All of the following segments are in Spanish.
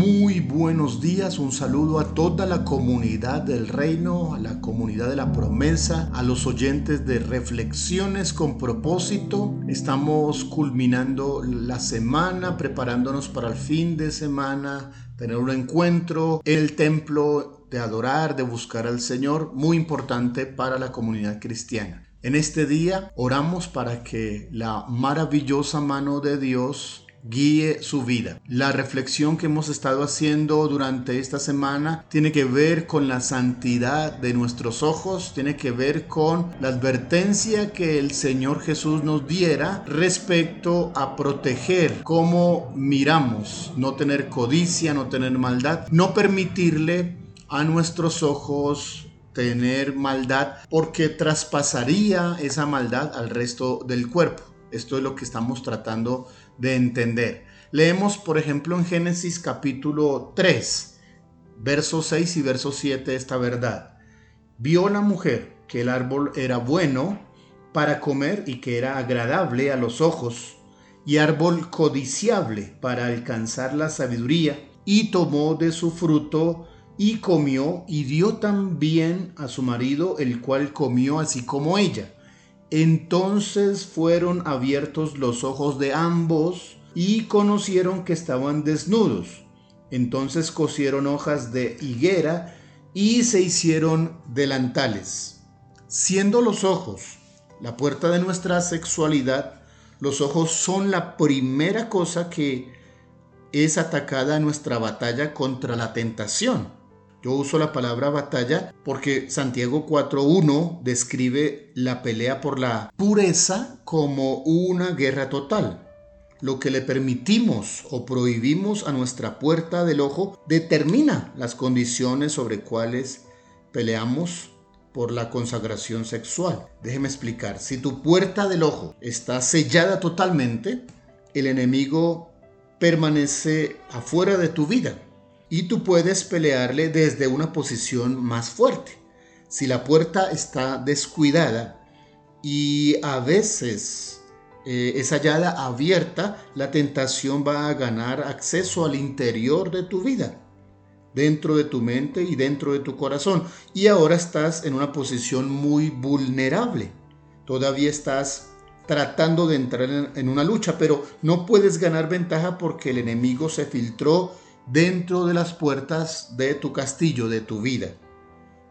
Muy buenos días, un saludo a toda la comunidad del reino, a la comunidad de la promesa, a los oyentes de reflexiones con propósito. Estamos culminando la semana, preparándonos para el fin de semana, tener un encuentro en el templo de adorar, de buscar al Señor, muy importante para la comunidad cristiana. En este día oramos para que la maravillosa mano de Dios guíe su vida. La reflexión que hemos estado haciendo durante esta semana tiene que ver con la santidad de nuestros ojos, tiene que ver con la advertencia que el Señor Jesús nos diera respecto a proteger cómo miramos, no tener codicia, no tener maldad, no permitirle a nuestros ojos tener maldad porque traspasaría esa maldad al resto del cuerpo. Esto es lo que estamos tratando de entender. Leemos, por ejemplo, en Génesis capítulo 3, verso 6 y verso 7 esta verdad. Vio la mujer que el árbol era bueno para comer y que era agradable a los ojos, y árbol codiciable para alcanzar la sabiduría, y tomó de su fruto y comió, y dio también a su marido, el cual comió así como ella. Entonces fueron abiertos los ojos de ambos y conocieron que estaban desnudos. Entonces cosieron hojas de higuera y se hicieron delantales. Siendo los ojos la puerta de nuestra sexualidad, los ojos son la primera cosa que es atacada en nuestra batalla contra la tentación. Yo uso la palabra batalla porque Santiago 4.1 describe la pelea por la pureza como una guerra total. Lo que le permitimos o prohibimos a nuestra puerta del ojo determina las condiciones sobre cuales peleamos por la consagración sexual. Déjeme explicar, si tu puerta del ojo está sellada totalmente, el enemigo permanece afuera de tu vida y tú puedes pelearle desde una posición más fuerte. Si la puerta está descuidada y a veces eh, es hallada abierta, la tentación va a ganar acceso al interior de tu vida, dentro de tu mente y dentro de tu corazón. Y ahora estás en una posición muy vulnerable. Todavía estás tratando de entrar en, en una lucha, pero no puedes ganar ventaja porque el enemigo se filtró dentro de las puertas de tu castillo, de tu vida.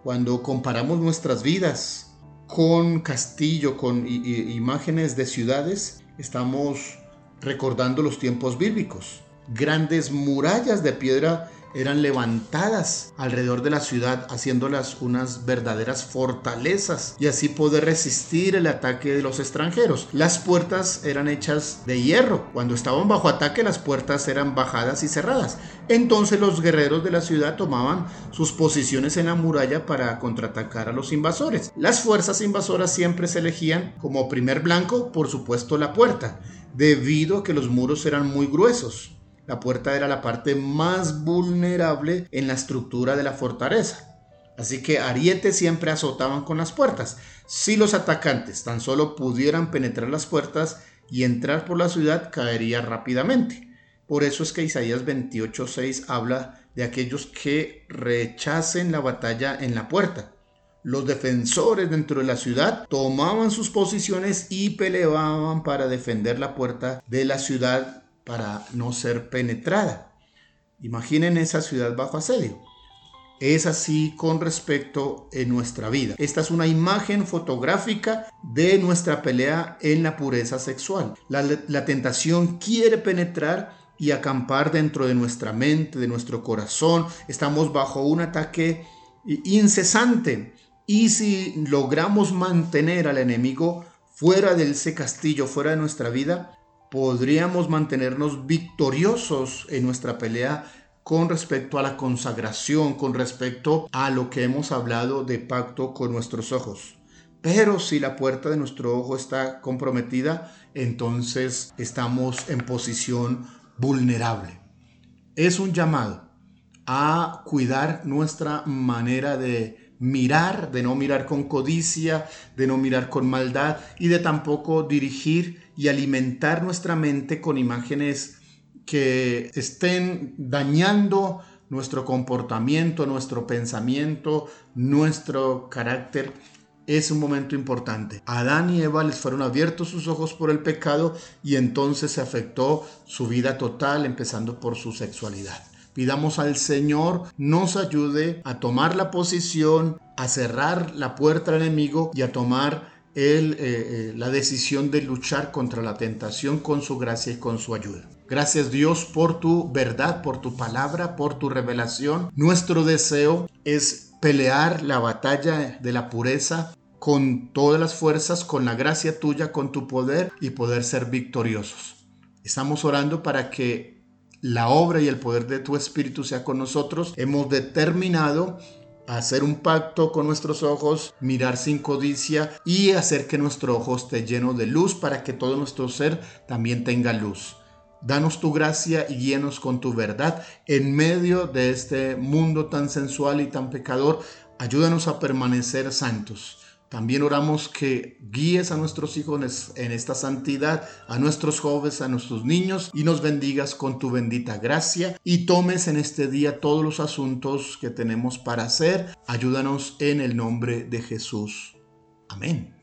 Cuando comparamos nuestras vidas con castillo, con imágenes de ciudades, estamos recordando los tiempos bíblicos. Grandes murallas de piedra eran levantadas alrededor de la ciudad, haciéndolas unas verdaderas fortalezas y así poder resistir el ataque de los extranjeros. Las puertas eran hechas de hierro. Cuando estaban bajo ataque, las puertas eran bajadas y cerradas. Entonces los guerreros de la ciudad tomaban sus posiciones en la muralla para contraatacar a los invasores. Las fuerzas invasoras siempre se elegían como primer blanco, por supuesto, la puerta, debido a que los muros eran muy gruesos. La puerta era la parte más vulnerable en la estructura de la fortaleza. Así que arietes siempre azotaban con las puertas. Si los atacantes tan solo pudieran penetrar las puertas y entrar por la ciudad, caería rápidamente. Por eso es que Isaías 28:6 habla de aquellos que rechacen la batalla en la puerta. Los defensores dentro de la ciudad tomaban sus posiciones y peleaban para defender la puerta de la ciudad para no ser penetrada. Imaginen esa ciudad bajo asedio. Es así con respecto en nuestra vida. Esta es una imagen fotográfica de nuestra pelea en la pureza sexual. La, la, tentación quiere penetrar y acampar dentro de nuestra mente, de nuestro corazón. Estamos bajo un ataque incesante. Y si logramos mantener al enemigo fuera de ese castillo, fuera de nuestra vida, podríamos mantenernos victoriosos en nuestra pelea con respecto a la consagración, con respecto a lo que hemos hablado de pacto con nuestros ojos. Pero si la puerta de nuestro ojo está comprometida, entonces estamos en posición vulnerable. Es un llamado a cuidar nuestra manera de mirar, de no mirar con codicia, de no mirar con maldad y de tampoco dirigir y alimentar nuestra mente con imágenes que estén dañando nuestro comportamiento, nuestro pensamiento, nuestro carácter, es un momento importante. Adán y Eva les fueron abiertos sus ojos por el pecado y entonces se afectó su vida total, empezando por su sexualidad. Pidamos al Señor nos ayude a tomar la posición, a cerrar la puerta al enemigo y a tomar el, eh, eh, la decisión de luchar contra la tentación con su gracia y con su ayuda. Gracias Dios por tu verdad, por tu palabra, por tu revelación. Nuestro deseo es pelear la batalla de la pureza con todas las fuerzas, con la gracia tuya, con tu poder y poder ser victoriosos. Estamos orando para que la obra y el poder de tu Espíritu sea con nosotros. Hemos determinado hacer un pacto con nuestros ojos, mirar sin codicia y hacer que nuestro ojo esté lleno de luz para que todo nuestro ser también tenga luz. Danos tu gracia y guíenos con tu verdad en medio de este mundo tan sensual y tan pecador. Ayúdanos a permanecer santos. También oramos que guíes a nuestros hijos en esta santidad, a nuestros jóvenes, a nuestros niños y nos bendigas con tu bendita gracia y tomes en este día todos los asuntos que tenemos para hacer. Ayúdanos en el nombre de Jesús. Amén.